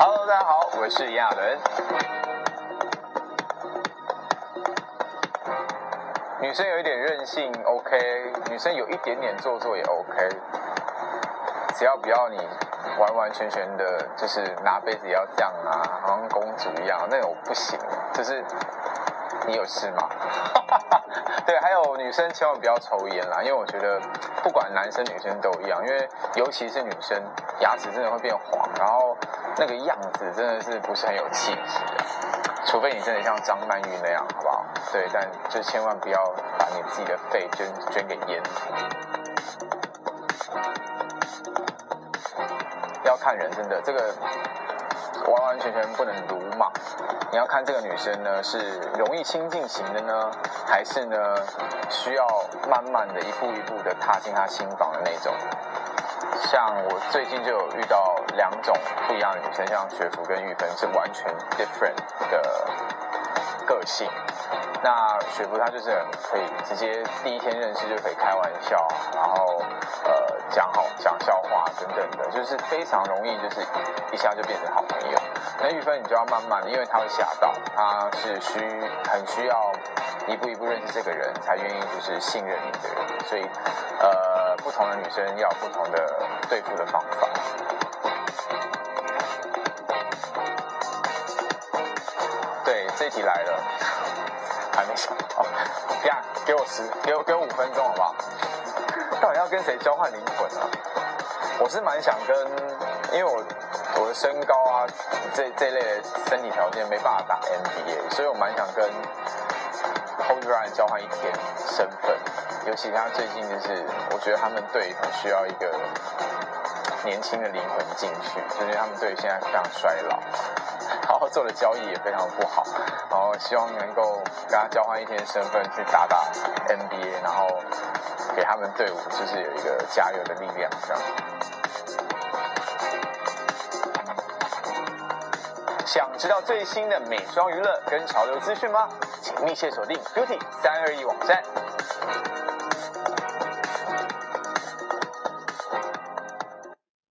Hello，大家好，我是亚纶。女生有一点任性，OK；女生有一点点做作也 OK。只要不要你完完全全的，就是拿杯子也要这样啊，好像公主一样，那种不行。就是你有事吗？对，还有女生千万不要抽烟啦，因为我觉得不管男生女生都一样，因为尤其是女生牙齿真的会变黄，然后那个样子真的是不是很有气质的，除非你真的像张曼玉那样，好不好？对，但就千万不要把你自己的肺捐捐给烟。要看人，真的这个。完完全全不能鲁莽，你要看这个女生呢是容易亲近型的呢，还是呢需要慢慢的一步一步的踏进她心房的那种。像我最近就有遇到两种不一样的女生，像雪芙跟玉芬是完全 different 的个性。那雪芙她就是很可以直接第一天认识就可以开玩笑，然后呃讲好讲笑话等等的，就是非常容易就是一下就变成好朋友。那玉芬你就要慢慢的，因为她会吓到，她是需很需要一步一步认识这个人才愿意就是信任你的人，所以呃不同的女生要不同的对付的方法。这题来了。还没想好，这样给我十，给我给我五分钟好不好？到底要跟谁交换灵魂啊？我是蛮想跟，因为我我的身高啊，这这类的身体条件没办法打 NBA，所以我蛮想跟 holderan 交换一天身份。尤其他最近就是，我觉得他们队很需要一个年轻的灵魂进去，就是他们队现在非常衰老。然后做的交易也非常不好，然后希望能够跟他交换一天身份去打打 NBA，然后给他们队伍就是有一个加油的力量，这样。想知道最新的美妆娱乐跟潮流资讯吗？请密切锁定 Beauty 三二一网站。